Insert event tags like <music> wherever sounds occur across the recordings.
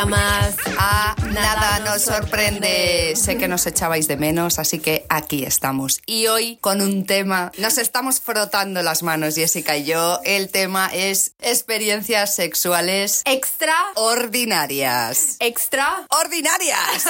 Más nos sorprende. Sé que nos echabais de menos, así que aquí estamos. Y hoy con un tema, nos estamos frotando las manos, Jessica y yo. El tema es experiencias sexuales extraordinarias. Extraordinarias.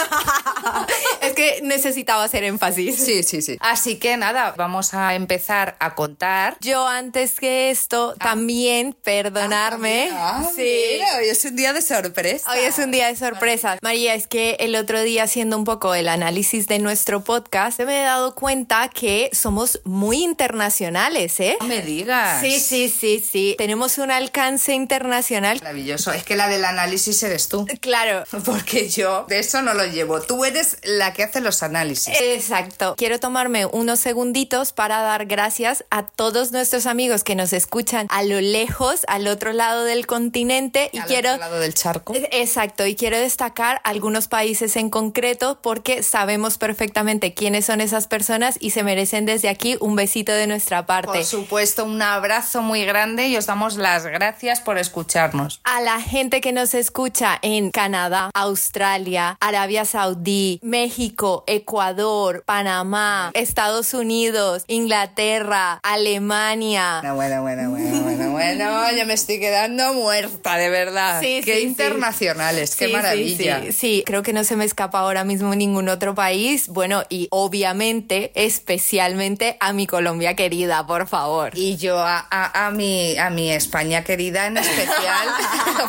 <laughs> es que necesitaba hacer énfasis. Sí, sí, sí. Así que nada, vamos a empezar a contar. Yo antes que esto, también, perdonarme. Ah, sí. hoy es un día de sorpresa. Hoy es un día de sorpresa. María, es que el otro día haciendo un poco el análisis de nuestro podcast, me he dado cuenta que somos muy internacionales, ¿eh? No me digas. Sí, sí, sí, sí. Tenemos un alcance internacional. Maravilloso. Es que la del análisis eres tú. Claro. <laughs> Porque yo de eso no lo llevo. Tú eres la que hace los análisis. Exacto. Quiero tomarme unos segunditos para dar gracias a todos nuestros amigos que nos escuchan a lo lejos, al otro lado del continente. Y al quiero... otro lado del charco. Exacto. Y quiero destacar algunos países en concreto porque sabemos perfectamente quiénes son esas personas y se merecen desde aquí un besito de nuestra parte. Por supuesto, un abrazo muy grande y os damos las gracias por escucharnos. A la gente que nos escucha en Canadá, Australia, Arabia Saudí, México, Ecuador, Panamá, Estados Unidos, Inglaterra, Alemania. Bueno, bueno, bueno, bueno, bueno, bueno, yo me estoy quedando muerta, de verdad. Sí, qué sí, internacionales, sí. qué maravilla. Sí, sí, creo que no se me escapa ahora mismo ningún otro país. Bueno, y obviamente, especialmente a mi Colombia querida, por favor. Y yo a, a, a, mi, a mi España querida en especial,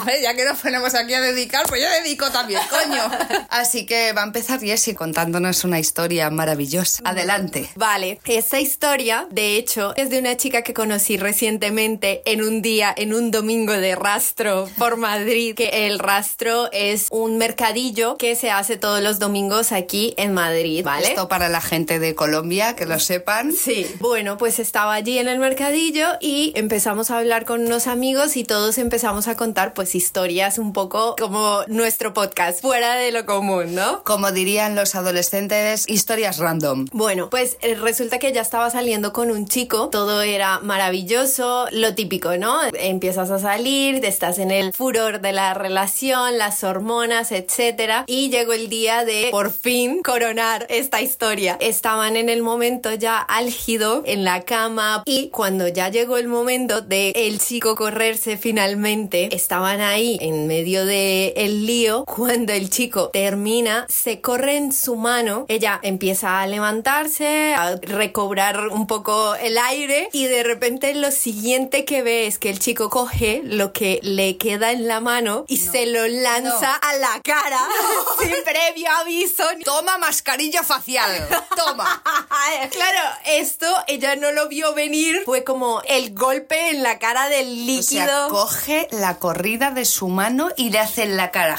<laughs> <laughs> ya que nos ponemos aquí a dedicar, pues yo dedico también, coño. Así que va a empezar Jessie contándonos una historia maravillosa. Adelante. Vale, esta historia, de hecho, es de una chica que conocí recientemente en un día, en un domingo de rastro por Madrid, que el rastro es un mercadillo que se hace todos los domingos aquí en Madrid, ¿vale? Esto para la gente de Colombia, que lo sepan. Sí, bueno, pues estaba allí en el mercadillo y empezamos a hablar con unos amigos y todos empezamos a contar pues historias un poco como nuestro podcast, fuera de lo común, ¿no? Como dirían los adolescentes, historias random. Bueno, pues eh, resulta que ya estaba saliendo con un chico, todo era maravilloso, lo típico, ¿no? Empiezas a salir, estás en el furor de la relación, las hormonas, etcétera, y llegó el día de por fin coronar esta historia. Estaban en el momento ya álgido en la cama y cuando ya llegó el momento de el chico correrse finalmente, estaban ahí en medio de el lío cuando el chico termina, se corre en su mano, ella empieza a levantarse, a recobrar un poco el aire y de repente lo siguiente que ve es que el chico coge lo que le queda en la mano y no. se lo lanza no. a la cara no. <laughs> sin previo aviso. Toma mascarilla facial, toma. <laughs> claro, esto ella no lo vio venir, fue como el golpe en la cara del líquido. O sea, coge la corrida de su mano y le hace en la cara.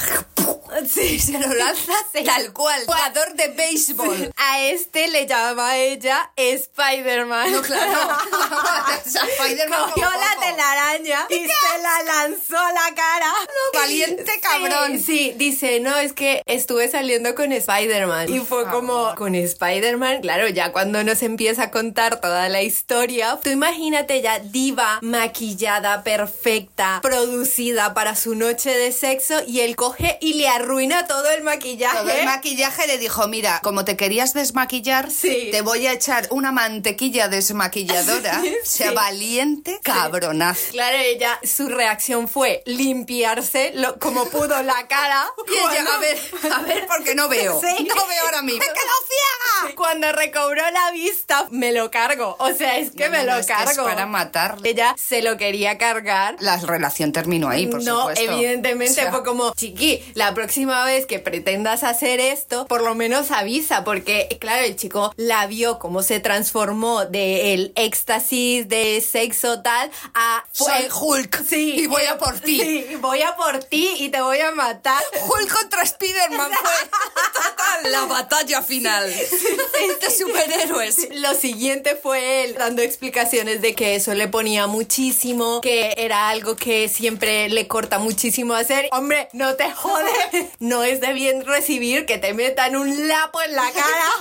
Sí, <laughs> se lo lanza tal cual, jugador de béisbol. A este le llama ella Spider-Man. No, claro. <laughs> o sea, Spider-Man Cogió la telaraña y se la lanzó a la cara. No, valiente cabrón. Sí, sí, dice, no, es que estuve saliendo con Spider-Man. Y fue como, con Spider-Man, claro, ya cuando nos empieza a contar toda la historia, tú imagínate ya diva, maquillada, perfecta, producida para su noche de sexo y él coge y le arruina todo el maquillaje. Todo el maquillaje le dijo, mira, como te querías desmaquillar, sí. te voy a echar una mantequilla desmaquilladora. <laughs> Sí, sea, valiente, cabronazo. Claro, ella, su reacción fue limpiarse lo, como pudo la cara. <laughs> Y ella, a ver, a ver, porque no veo. <laughs> Sí. No veo ahora mismo. ¡Me quedo ciega! Cuando recobró la vista, me lo cargo. O sea, es que no, me no, lo es cargo. Que es para matarle. Ella se lo quería cargar. La relación terminó ahí, por no, supuesto. evidentemente O sea, fue como, chiqui, la próxima vez que pretendas hacer esto, por lo menos avisa, porque claro, el chico la vio cómo se transformó del éxtasis de sexo tal a Soy Hulk Sí, y voy a por ti. Sí, voy a por ti y te voy a matar. Hulk contra Spider-Man fue total la batalla final de superhéroes. Lo siguiente fue él dando explicaciones de que eso le ponía muchísimo, que era algo que siempre le corta muchísimo hacer. Hombre, no te jode. <laughs> No es de bien recibir que te metan un lapo en la cara.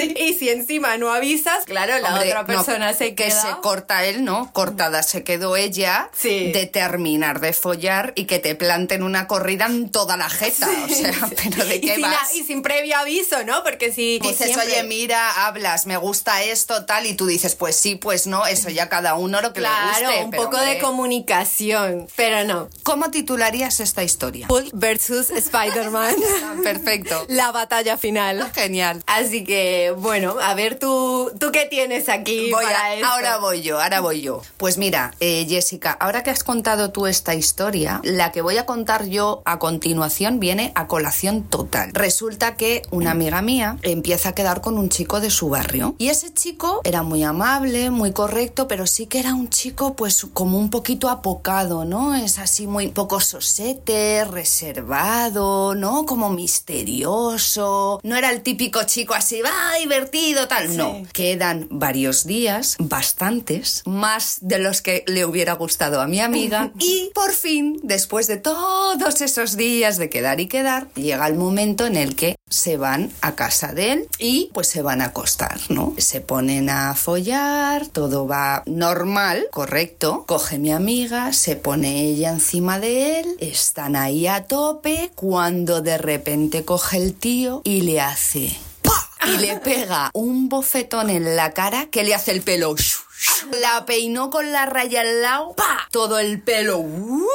Sí. Y si encima no avisas, claro, la Hombre, otra no, persona se que queda. se corta él, ¿no? Cortada se quedó ella Sí. de terminar de follar y que te planten una corrida en toda la jeta. O sea, pero ¿de y, qué sin vas? y sin previo aviso, ¿no? Porque si Dices, siempre- oye, mira, hablas, me gusta esto, tal, y tú dices, pues sí, pues no, eso ya cada uno lo que Claro, le guste. un pero, poco de comunicación, pero no. ¿Cómo titularías esta historia? Hulk versus Spider-Man. <laughs> Perfecto. La batalla final. Genial. Así que, bueno, a ver tú, tú qué tienes aquí Voy para a- esto? ahora voy yo, ahora voy yo. Pues mira, eh, Jessica, ahora que has contado tú esta historia, la que voy a contar yo a continuación viene a colación total. Resulta que una amiga mía empieza a quedar con un chico de su barrio y ese chico era muy amable, muy correcto, pero sí que era un chico pues como un poquito apocado, ¿no? Es así muy poco sosete, reservado, ¿no? Como misterioso. No era el típico chico así, va, divertido, tal. No. Quedan varios días, bastantes, más de los que le hubiera gustado a mi amiga. <laughs> y por fin, después de todos esos días de quedar y quedar, llega el momento en el que se van a casa de él y pues se van a acostar, ¿no? Se ponen a follar, todo va normal, correcto. Coge mi amiga, se pone ella encima de él, están ahí a tope, cuando de repente coge el tío y le hace. Y le pega un bofetón en la cara que le hace el pelo. La peinó con la raya al lado, ¡pa! Todo el pelo ¡uh!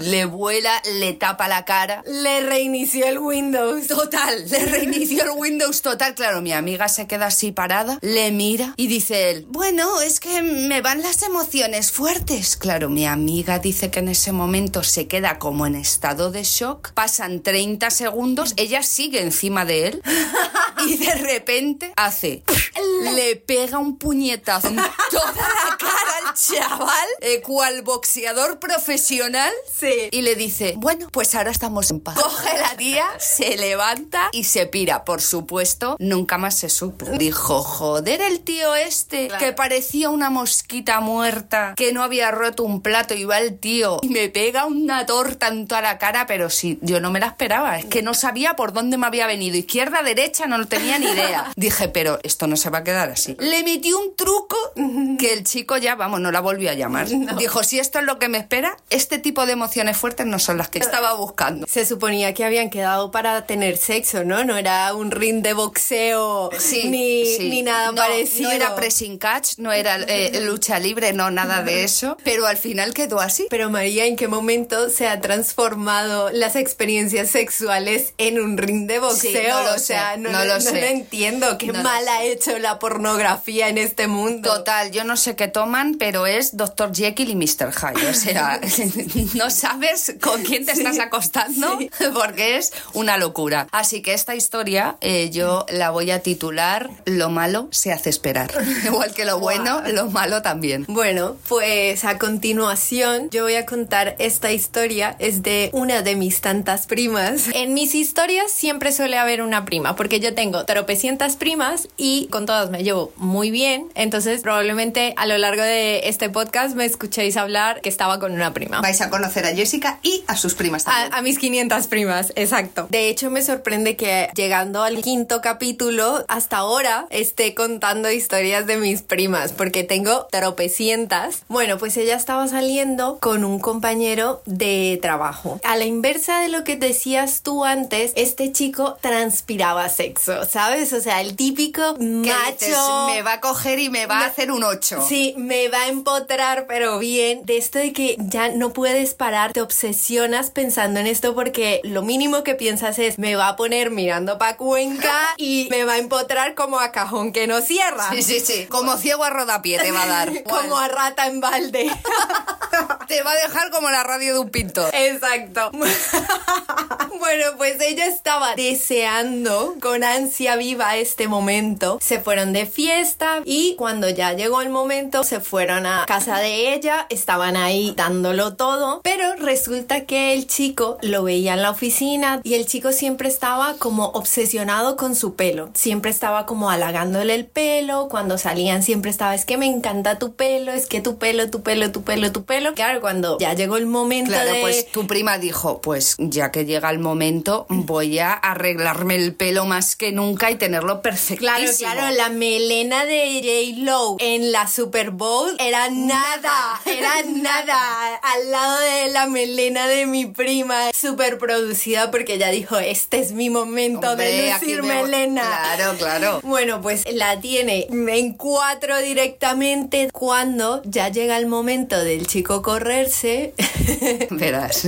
le vuela, le tapa la cara. Le reinició el Windows. Total, le reinició el Windows total. Claro, mi amiga se queda así parada, le mira y dice él, bueno, es que me van las emociones fuertes. Claro, mi amiga dice que en ese momento se queda como en estado de shock. Pasan 30 segundos, ella sigue encima de él y de repente hace, <laughs> le pega un puñetazo en <laughs> toda la cara al chaval, eh, cual boxeador profesional. Sí. Y le dice, bueno, pues ahora estamos en paz. Coge la tía, se levanta y se pira. Por supuesto, nunca más se supo. Dijo, joder, el tío este, Claro. que parecía una mosquita muerta, que no había roto un plato, y va el tío y me pega una torta en toda la cara, pero sí, yo no me la esperaba. Es que no sabía por dónde me había venido. Izquierda, derecha, no tenía ni idea. <laughs> Dije, pero esto no se va a quedar así. Le metí un truco que el chico ya, vamos, no la volvió a llamar. <laughs> Dijo, si esto es lo que me espera, este tipo de emociones fuertes no son las que estaba buscando. Se suponía que habían quedado para tener sexo, ¿no? No era un ring de boxeo ni, sí. ni nada No, parecido. No era pressing catch, no era eh, <laughs> lucha libre, no, nada de eso. Pero al final quedó así. Pero María, ¿en qué momento se ha transformado las experiencias sexuales en un ring de boxeo? Sí, no lo o sea, sé, no, lo, sé. entiendo. Qué mal ha hecho la pornografía en este mundo. Total, yo no sé qué toman, pero es Dr. Jekyll y Mr. Hyde. O sea, <laughs> no sabes con quién te estás acostando sí. porque es una locura. Así que esta historia eh, yo la voy a titular Lo malo se hace esperar. <laughs> Igual que lo bueno, lo malo también. Bueno, pues a continuación yo voy a contar esta historia. Es de una de mis tantas primas. <laughs> En mis historias siempre suele haber una prima, porque yo tengo tropecientas primas y con todas me llevo muy bien. Entonces probablemente a lo largo de este podcast me escuchéis hablar que estaba con una prima. Vais a conocer a Jessica y a sus primas también. A, a mis 500 primas, exacto. De hecho, me sorprende que llegando al quinto capítulo, hasta ahora esté contando historias de mis primas, porque tengo tropecientas. Bueno, pues ella estaba saliendo con un compañero de trabajo. A la inversa de lo que decías tú antes, este chico transpiraba sexo, ¿sabes? O sea, el típico macho. dices, me va a coger y me va a Me- hacer un 8. Sí, me va a empotrar, pero bien. De esto de que ya no puedes parar, te obsesionas pensando en esto porque lo mínimo que piensas es me va a poner mirando pa' Cuenca <laughs> y me va a empotrar como a cajón que no cierra. Sí, sí, sí. Como ciego a rodapié te va a dar. <laughs> Como a rata en balde. <laughs> Te va a dejar como la radio de un pintor. Exacto. bueno, pues ella estaba deseando con ansia viva este momento. Se fueron de fiesta y cuando ya llegó el momento se fueron a casa de ella. Estaban ahí dándolo todo. Pero resulta que el chico lo veía en la oficina y el chico siempre estaba como obsesionado con su pelo. Siempre estaba como halagándole el pelo. Cuando salían siempre estaba, es que me encanta tu pelo, es que tu pelo, tu pelo, tu pelo, tu pelo. Claro, cuando ya llegó el momento Claro, de... pues tu prima dijo, pues ya que llega el momento, voy a arreglarme el pelo más que nunca y tenerlo perfectísimo. Claro, claro, la melena de J. Lo en la Super Bowl era nada, era nada al lado de la melena de mi prima, súper producida porque ella dijo, este es mi momento Hombre, de lucir me melena. Claro, claro. <laughs> Bueno, pues la tiene en cuatro directamente cuando ya llega el momento del chico correrse. <laughs> Verás,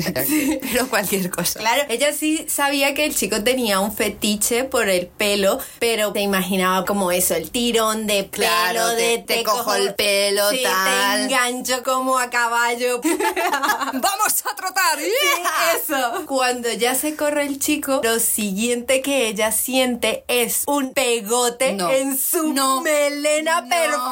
pero cualquier cosa. Claro, ella sí sabía que el chico tenía un fetiche por el pelo, pero te imaginaba como eso, el tirón de pelo, Claro, de te- te cojo el pelo, sí, tal. te engancho como a caballo. <laughs> ¡Vamos a trotar! Sí, eso. Cuando ya se corre el chico, lo siguiente que ella siente es un pegote No. en su No. melena No.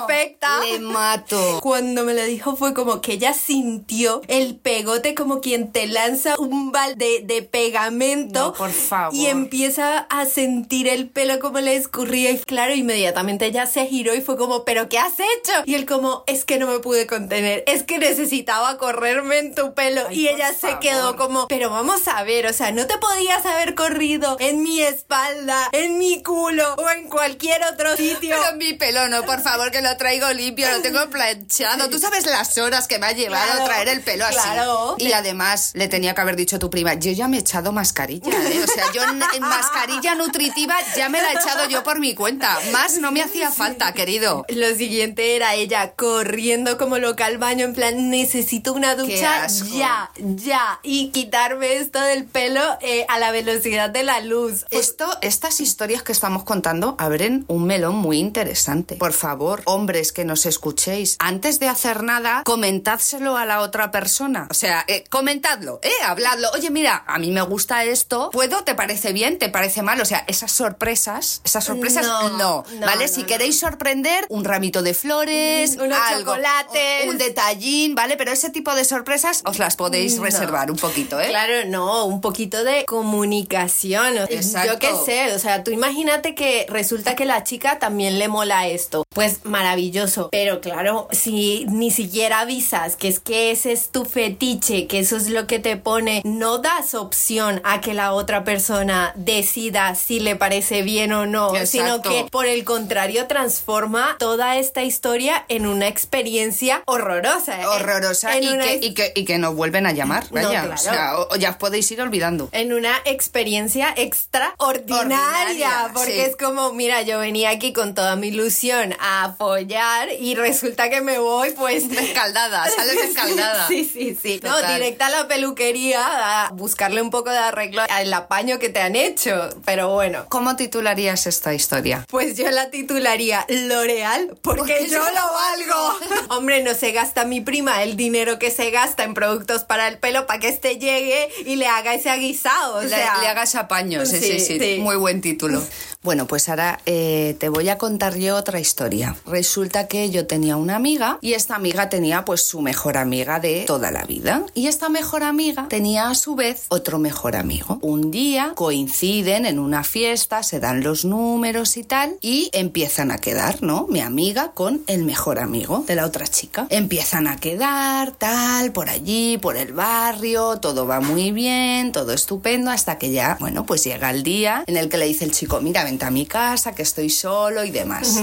perfecta. Le mato. Cuando me lo dijo fue como que ella sintió el pegote como quien te lanza un balde de pegamento. Por favor. Y empieza a sentir el pelo como le escurría y claro, inmediatamente ella se giró y fue como, ¿pero qué has hecho? Y él como, es que no me pude contener, es que necesitaba correrme en tu pelo. Ay, y ella se favor. quedó como, pero vamos a ver, o sea, no te podías haber corrido en mi espalda, en mi culo o en cualquier otro sitio. Pero mi pelo no, por favor, que lo traigo limpio, lo tengo planchado. Tú sabes las horas que me ha llevado Claro, traer el pelo así. claro. Y además le tenía que haber dicho a tu prima, yo ya me he echado mascarilla, ¿eh? O sea, yo en mascarilla nutritiva ya me la he echado yo por mi cuenta. Más no me hacía falta, querido. Lo siguiente era ella corriendo como loca al baño en plan necesito una ducha ya, ya y quitarme esto del pelo eh, a la velocidad de la luz. Esto, estas historias que estamos contando abren un melón muy interesante. Por favor, hombres que nos escuchéis, antes de hacer nada, comentádselo a la otra persona. O sea, eh, comentadlo, eh, habladlo. Oye, mira, a mí me gusta esto. ¿Puedo? ¿Te parece bien? ¿Te parece mal? O sea, esas sorpresas, esas sorpresas, No, no. no, ¿Vale? no, si queréis sorprender, un ramito de flores, Mm, unos algo, chocolates. un, detallín, ¿vale? Pero ese tipo de sorpresas os las podéis No. reservar un poquito, ¿eh? Claro, no, un poquito de comunicación. Exacto. Yo qué sé, o sea, tú imagínate que resulta que la chica también le mola esto. Pues maravilloso. Pero claro, si ni siquiera avisas que es que ese es tu fetiche, que eso es lo que te pone, no das opción a que la otra persona decida si le parece bien o no, sino que por el contrario transforma toda esta historia en una experiencia horrorosa. horrorosa En y una que, y, que, y que nos vuelven a llamar, No, vaya. claro. O sea, o- o ya os podéis ir olvidando. en una experiencia extraordinaria, Ordinaria, porque sí. es como, mira, yo venía aquí con toda mi ilusión a apoyar y resulta que me voy pues <laughs> Escaldada, sales <laughs> escaldada. Sí, sí, sí. No, directa a la peluquería a buscarle un poco de arreglo al apaño que te han hecho, pero bueno. ¿Cómo titularías esta historia? Pues yo la titularía L'Oreal porque, Porque yo yo lo valgo. <laughs> Hombre, no se gasta mi prima el dinero que se gasta en productos para el pelo para que este llegue y le haga ese aguisado. O Le, sea, le hagas apaño, sí, Sí, sí, sí, sí. Muy buen título. Bueno, pues ahora eh, te voy a contar yo otra historia. Resulta que yo tenía una amiga y esta amiga tenía pues su mejor amiga de toda la vida. Y esta mejor amiga tenía a su vez otro mejor amigo. Un día coinciden en una fiesta, se dan los números y tal y empiezan a quedar, ¿no? Mi amiga con el mejor amigo de la otra chica. Empiezan a quedar, tal, por allí, por el barrio, todo va muy bien, todo estupendo, hasta que ya, bueno, pues llega el día en el que le dice el chico, mira, vente a mi casa, que estoy solo y demás.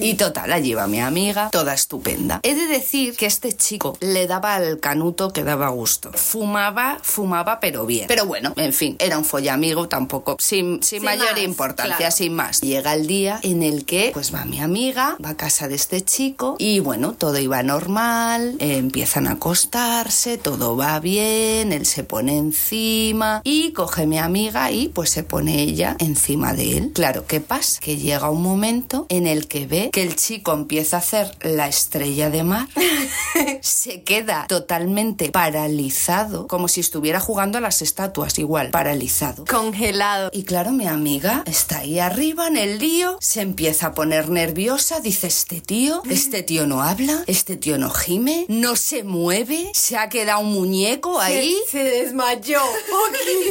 y total, allí va mi amiga, toda estupenda. He de decir que este chico le daba al canuto que daba gusto. Fumaba, fumaba, pero bien. Pero bueno, en fin, era un follamigo tampoco, sin, sin Sin mayor más, importancia, claro. sin más. Llega el día en el que, pues va mi amiga, va a casa de este chico y bueno, todo iba normal, eh, empiezan a acostarse, todo va bien, él se pone encima y coge mi amiga y pues se pone ella encima de él. Claro, ¿qué pasa? Que llega un momento en el que ve que el chico empieza a hacer la estrella de mar, <laughs> se queda totalmente paralizado, como si estuviera jugando a las estatuas, igual, paralizado. congelado. Y claro, mi amiga está ahí arriba en el lío, se empieza a poner nerviosa, dice, este tío, este tío no habla, este tío no gime, no se mueve, se ha quedado un muñeco ahí. Se, se desmayó. <laughs>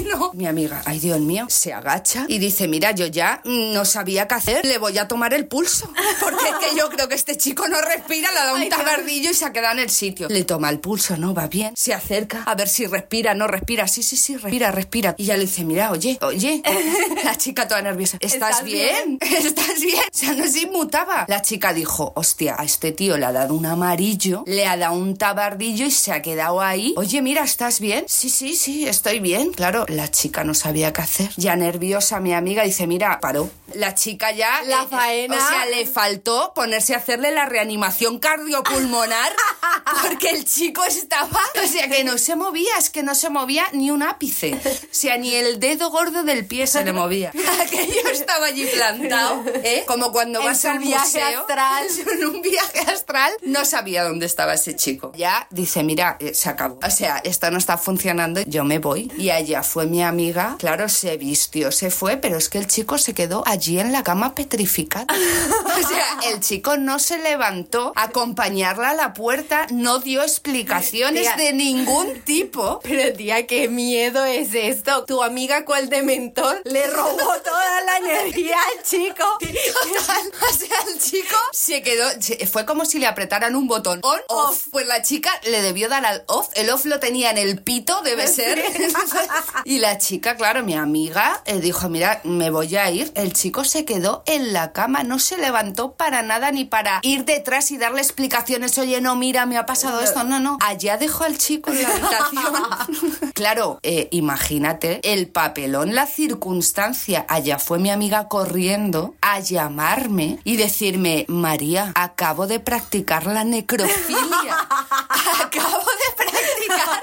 No. Mi amiga, ay Dios mío, se agacha y dice, mira, yo ya no sabía qué hacer. Le voy a tomar el pulso. <laughs> Porque es que yo creo que este chico no respira, le da un tabardillo y se ha quedado en el sitio. Le toma el pulso, ¿no? Va bien. Se acerca a ver si respira, no respira. Sí, sí, sí, respira, respira. Y ya le dice, mira, oye, oye. <laughs> La chica toda nerviosa. ¿Estás, ¿Estás bien? <laughs> ¿Estás bien? O sea, no se inmutaba. La chica dijo, hostia, a este tío le ha dado un amarillo, le ha dado un tabardillo y se ha quedado ahí. Oye, mira, ¿estás bien? Sí, sí, sí, estoy bien. Claro, la chica no sabía qué hacer. Ya nerviosa, mi amiga dice, mira, paró. La chica ya... La eh, faena. O sea, le faltó ponerse a hacerle la reanimación cardiopulmonar <laughs> porque el chico estaba... O sea, que no se movía, es que no se movía ni un ápice. O sea, ni el dedo gordo del pie se le movía. <laughs> Aquello estaba allí plantado, ¿eh? Como cuando En vas al viaje museo. astral. <laughs> En un viaje astral. No sabía dónde estaba ese chico. Ya dice, mira, eh, se acabó. O sea, esto no está funcionando, yo me voy. Y allá fue mi amiga. Claro, se vistió, se fue, pero es que el chico se quedó allí en la cama petrificado. O sea, el chico no se levantó a acompañarla a la puerta, no dio explicaciones Tía. de ningún tipo. Pero tía, qué miedo es esto. Tu amiga cual de mentor le robó toda la energía al chico. <laughs> Total, o sea, el chico se quedó, fue como si le apretaran un botón on, off. Pues la chica le debió dar al off, el off lo tenía en el pito, debe ser. <laughs> y la chica, claro, mi amiga, eh, dijo, mira, me voy a ir. El chico se quedó en la cama, no se levantó para nada ni para ir detrás y darle explicaciones, oye, no, mira, me ha pasado esto, no, no. Allá dejó al chico en la habitación. <laughs> claro, eh, imagínate el papelón, la circunstancia. Allá fue mi amiga corriendo a llamarme y decirme, María, acabo de practicar la necrofilia. <laughs> acabo de practicar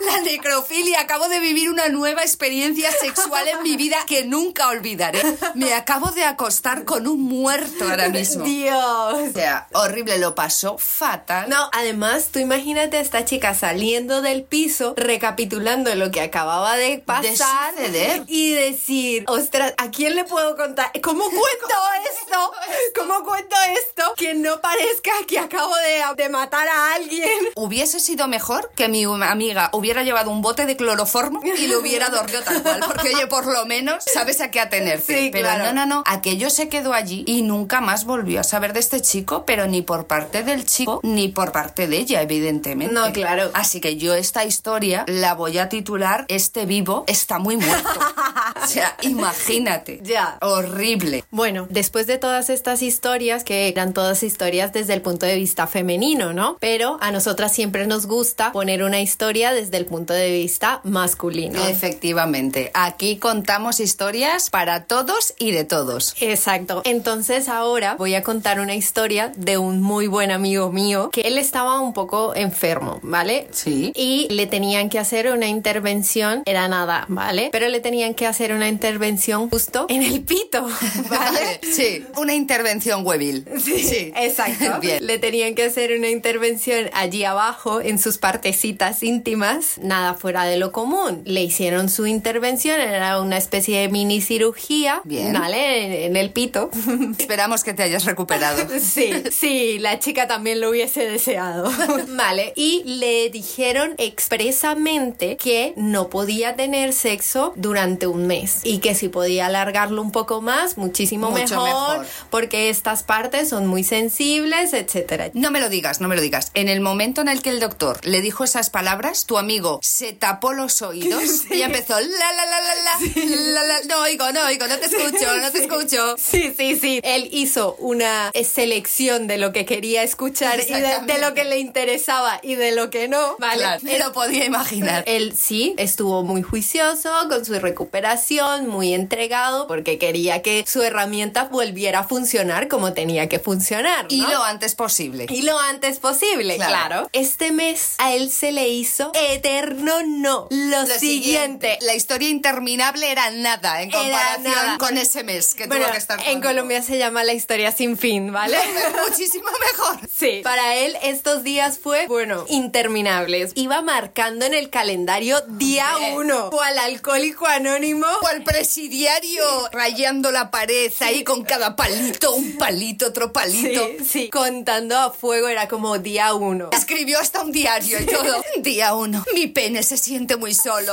la necrofilia. Acabo de vivir una nueva experiencia sexual en mi vida que nunca olvidaré. Me acabo de acostar con un muerto ahora mismo. <laughs> Dios. O sea, horrible, lo pasó fatal. No, además, tú imagínate a esta chica saliendo del piso, recapitulando lo que acababa de pasar suceder. y decir, ostras, ¿a quién le puedo contar? ¿Cómo <laughs> cuento esto? ¿Cómo cuento esto? Que no parezca que acabo de, de matar a alguien. <laughs> Hubiese sido mejor que mi amiga hubiera llevado un bote de cloroformo y le hubiera dormido tal cual, porque oye, por lo menos sabes a qué atenerte. Sí, pero claro. No, no, no, aquello se quedó allí y nunca más volvió a saber de este chico, pero ni por parte del chico ni por parte de ella, evidentemente. No, claro. Así que yo esta historia la voy a titular Este vivo está muy muerto. <laughs> o sea, imagínate. Ya. Horrible. Bueno, después de todas estas historias, que eran todas historias desde el punto de vista femenino, ¿no? Pero a nosotras siempre nos gusta poner una historia desde el punto de vista masculino. Efectivamente, aquí contamos historias para todos y de todos. Exacto. Entonces ahora voy a contar una historia de un muy buen amigo mío que él estaba un poco enfermo, ¿vale? Sí. Y le tenían que hacer una intervención, era nada, ¿vale? Pero le tenían que hacer una intervención justo en el pito, <laughs> ¿vale? Sí, una intervención huevil. Sí, Exacto. <laughs> Bien. Le tenían que hacer una intervención allí abajo en sus partecitas íntimas, nada fuera de lo común. Le hicieron su intervención, era una especie de mini cirugía, Bien. ¿Vale? En, el pito. <laughs> Esperamos que te hayas recuperado. Sí, sí, la chica también lo hubiese deseado. <laughs> Vale, y le dijeron expresamente que no podía tener sexo durante un mes y que si podía alargarlo un poco más, muchísimo mejor. porque estas partes son muy sensibles, etcétera. No me lo digas, no me lo digas. En el momento en el que el doctor le dijo esas palabras, tu amigo se tapó los oídos <laughs> y empezó la la la la la, la, la, no oigo, no oigo, no te escucho, no te escucho. Sí, sí, sí. Él hizo una selección de lo que quería escuchar y de, de lo que le interesaba y de lo que no. Vale. Claro, me lo podía imaginar. Él sí estuvo muy juicioso con su recuperación, muy entregado, porque quería que su herramienta volviera a funcionar como tenía que funcionar. Y lo antes posible. Y lo antes posible, Claro. claro. Este mes a él se le hizo eterno no. Lo, Lo siguiente. La historia interminable era nada en comparación nada. con ese mes que Bueno, tuvo que estar en. Colombia se llama la historia sin fin, ¿vale? <laughs> Muchísimo mejor. Sí. Para él estos días fue, bueno, interminables. Iba marcando en el calendario día uno. O al alcohólico anónimo. O al presidiario rayando la pared ahí con cada palito, un palito, otro palito. Sí, sí. Contando a fuego era como día uno. Escribió hasta un diario y todo. Día <laughs> Día uno. Mi pene se siente muy solo.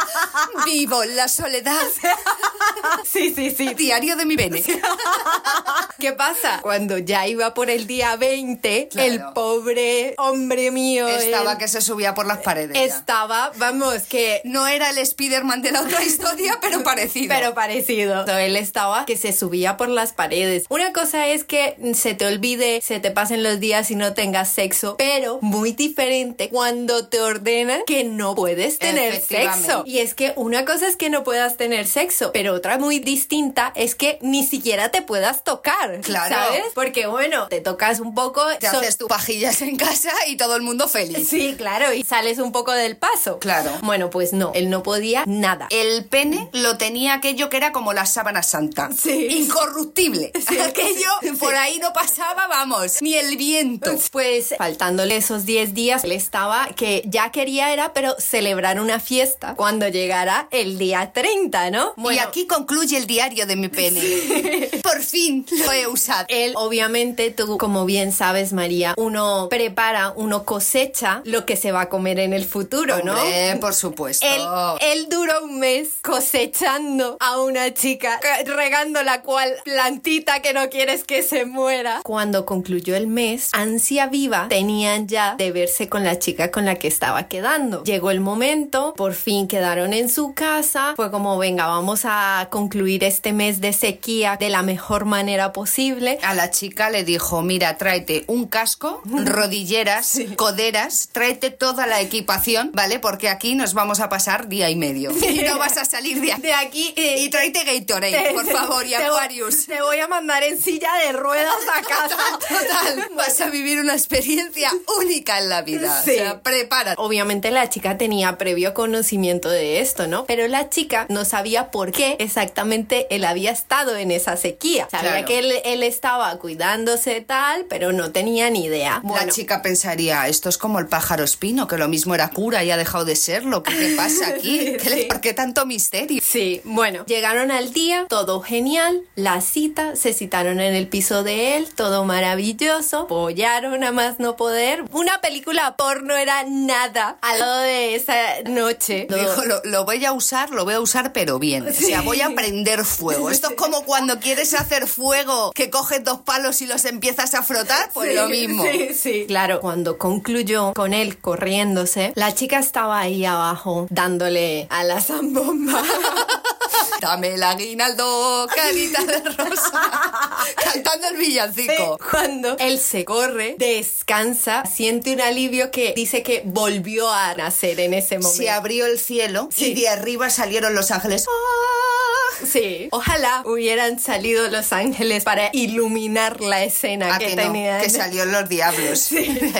<laughs> Vivo en la soledad. Sí, sí, sí. Diario de mi pene. <laughs> <laughs> ¿Qué pasa? Cuando ya iba por el día 20, Claro. el pobre hombre mío Estaba que se subía por las paredes. ya. estaba, vamos, que No era el Spider-Man de la otra <laughs> historia, pero parecido. Pero parecido. Él estaba que se subía por las paredes. Una cosa es que se te olvide, se te pasen los días y no tengas sexo, pero muy diferente cuando te ordenan que no puedes tener sexo. Y es que una cosa es que no puedas tener sexo, pero otra muy distinta es que ni siquiera te puedas tocar. Claro. ¿Sabes? Porque bueno, te tocas un poco. Te so- haces tus pajillas en casa y todo el mundo feliz. Sí, claro, y sales un poco del paso. Claro. Bueno, pues no, él no podía nada. El pene lo tenía aquello que era como la sábana santa. Sí. Incorruptible. Sí. Aquello Sí. por ahí no pasaba, vamos, ni el viento. Pues faltándole esos 10 días, él estaba que ya quería era, pero celebrar una fiesta cuando llegara el día 30, ¿no? y aquí concluye el diario de mi pene. Por fin lo he usado. Él, obviamente, tú, como bien sabes, María, uno prepara, uno cosecha lo que se va a comer en el futuro, ¿no? Hombre, por supuesto. Él, él duró un mes cosechando a una chica, ca- regando la cual plantita que no quieres que se muera. Cuando concluyó el mes, ansia viva tenían ya de verse con la chica con la que estaba quedando. Llegó el momento, por fin quedaron en su casa. Fue como, venga, vamos a concluir este mes de sequía de la mejor manera posible. A la chica le dijo, mira, tráete un casco, rodilleras, coderas, tráete toda la equipación, ¿vale? Porque aquí nos vamos a pasar día y medio. Y no vas a salir de aquí. De aquí eh, Y tráete Gatorade, por favor, y Aquarius. Te voy a mandar en silla de ruedas a casa. <laughs> Total, vas a vivir una experiencia única en la vida. Sí. O sea, prepárate. Obviamente la chica tenía previo conocimiento de esto, ¿no? Pero la chica no sabía por qué exactamente él había estado en esa sequía. Sabía Claro. que él, él estaba cuidándose tal, pero no tenía ni idea. Bueno, La chica pensaría, esto es como el pájaro espino, que lo mismo era cura y ha dejado de serlo. ¿Qué, qué pasa aquí? <laughs> ¿Qué le- Sí. ¿Por qué tanto misterio? Sí, bueno, llegaron al día, todo genial, la cita, se citaron en el piso de él, todo maravilloso, pollaron a más no poder. Una película porno era nada al lado de esa noche. Dijo, lo, lo voy a usar, lo voy a usar, pero bien. O sea, voy a prender fuego. Esto es como cuando quieres hacer fuego, que coges dos palos y los empiezas a frotar, pues Sí, lo mismo. Sí, sí. Claro, cuando concluyó con él corriéndose, la chica estaba ahí abajo dándole a la zambomba. <laughs> Dame el aguinaldo, carita de rosa. <laughs> Cantando el villancico. Cuando él se corre, descansa, siente un alivio que dice que volvió a nacer en ese momento. Se abrió el cielo y Sí. de arriba salieron los ángeles. Sí, ojalá hubieran salido los ángeles para iluminar la escena Ah, que, que no, tenía. que salió los diablos. <laughs>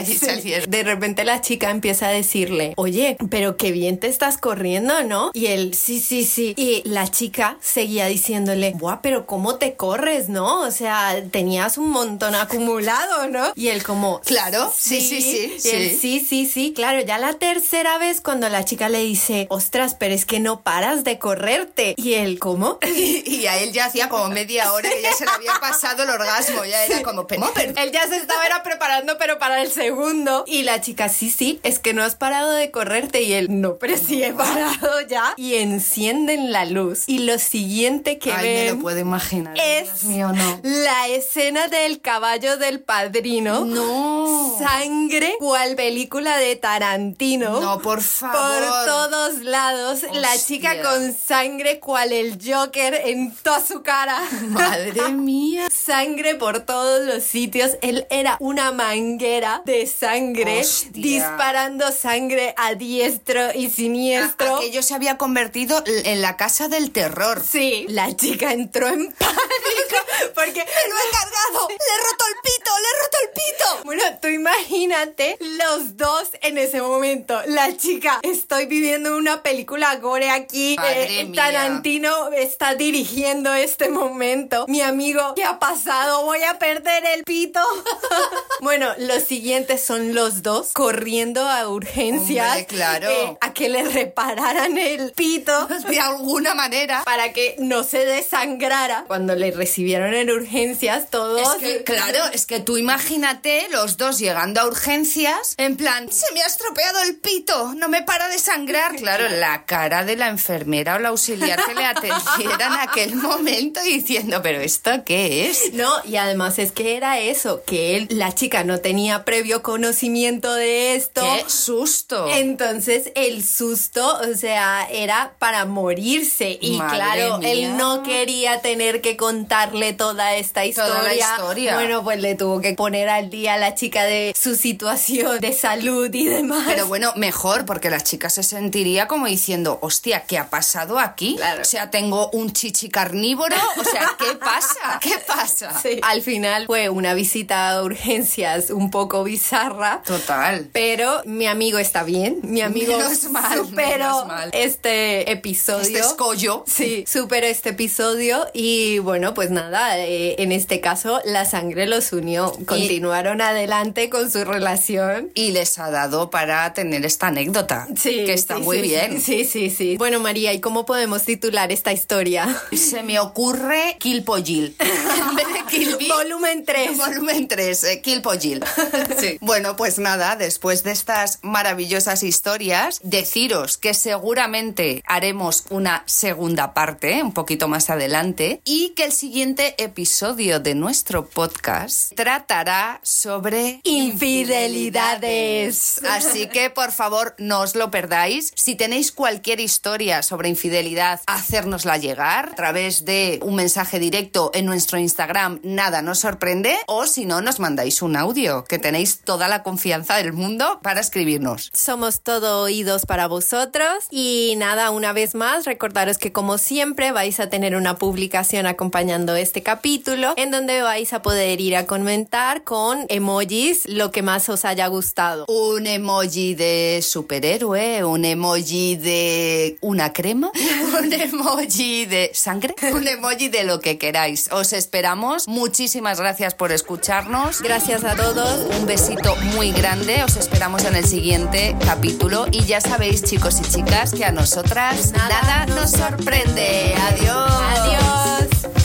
Sí. salieron. De repente la chica empieza a decirle, oye, pero qué bien te estás corriendo, ¿no? Y él, sí, sí, sí. Y la chica seguía diciéndole, buah, pero ¿cómo te corres, no? O sea, tenías un montón acumulado, ¿no? Y él como, Claro, sí, sí, sí, Y él, sí. sí, sí, sí, claro. Ya la tercera vez cuando la chica le dice, ostras, pero es que no paras de correrte. Y él, ¿cómo? Y, <laughs> y a él ya hacía como media hora que ya se le había pasado el orgasmo. Ya era como, ¿cómo? Pero- Él ya se estaba era preparando, pero para el segundo. Y la chica, sí, sí, es que no has parado de correrte. Y él, no, pero sí he parado ya. Y encienden la luz. Y lo siguiente que Ay, me ven lo puedo imaginar. es Dios mío, no. la escena del caballo del padrino. No. Sangre, cual película de Tarantino. No, por favor. Por todos lados, la Hostia. chica con sangre cual el Joker en toda su cara. Madre <laughs> mía. Sangre por todos los sitios. Él era una manguera de sangre, Hostia. disparando sangre a diestro y siniestro. Aquello se había convertido en la casa del terror. Sí, la chica entró en <laughs> pánico porque ¡Me lo he cargado! ¡Le he roto el pito! ¡Le he roto el pito! Bueno, tú imagínate los dos en ese momento. La chica, estoy viviendo una película gore aquí. Eh, mía. Tarantino está dirigiendo este momento. Mi amigo, ¿qué ha pasado? Voy a perder el pito. <laughs> bueno, los siguientes son los dos corriendo a urgencias. Hombre, claro. eh, a que le repararan el pito. <laughs> De alguna manera. Para que no se desangrara. Cuando le recibieron en urgencias todos. Es que, claro, es que tú imagínate los dos llegando a urgencias, en plan, se me ha estropeado el pito, no me para de sangrar. Claro, la cara de la enfermera o la auxiliar que le atendiera en aquel momento diciendo, pero ¿esto qué es? No, y además es que era eso, que él, la chica no tenía previo conocimiento de esto. ¡Qué susto! Entonces el susto, o sea, era para morirse. Y Madre claro, mía. él no quería tener que contarle toda esta historia. Toda la historia. Bueno, pues le tuvo que poner al día a la chica de su situación de salud y demás. Pero bueno, mejor, porque la chica se sentiría como diciendo, hostia, ¿qué ha pasado aquí? Claro. O sea, tengo un chichi carnívoro. O sea, ¿qué pasa? ¿Qué pasa? Sí. Al final fue una visita a urgencias un poco bizarra. Total. Pero mi amigo está bien, mi amigo Menos mal, superó menos mal. este episodio. Este escollo. Sí, superó este episodio y bueno, pues nada, eh, en este caso la sangre los unió, continuaron adelante con su relación. Y les ha dado para tener esta anécdota. Sí, Que está sí, muy sí, bien. Sí, sí, sí. Bueno, María, ¿y cómo podemos titular esta historia? Se me ocurre Kill Pojil. <laughs> En vez de Kill Bill, Volumen 3. Volumen 3, eh, Kill. <laughs> Sí. Bueno, pues nada, después de estas maravillosas historias, deciros que seguramente haremos una segunda parte, un poquito más adelante, y que el siguiente episodio de nuestro podcast tratará sobre Infidelidades. Así que por favor no os lo perdáis. Si tenéis cualquier historia sobre infidelidad, hacérnosla llegar a través de un mensaje directo en nuestro Instagram, nada nos sorprende, o si no, nos mandáis un audio, que tenéis toda la confianza del mundo para escribirnos. Somos todo oídos para vosotros y nada, una vez más, recordaros que como siempre vais a tener una publicación acompañando este capítulo en donde vais a poder ir a comentar con emojis lo que más os haya gustado. Un emoji de superhéroe, un emoji de una crema, <laughs> un emoji de sangre, un emoji de lo que queráis. Os esperamos. Muchísimas gracias por escucharnos. Gracias a todos. Un besito muy grande, os esperamos en el siguiente capítulo y ya sabéis chicos y chicas que a nosotras nada, nos sorprende. Adiós. Adiós.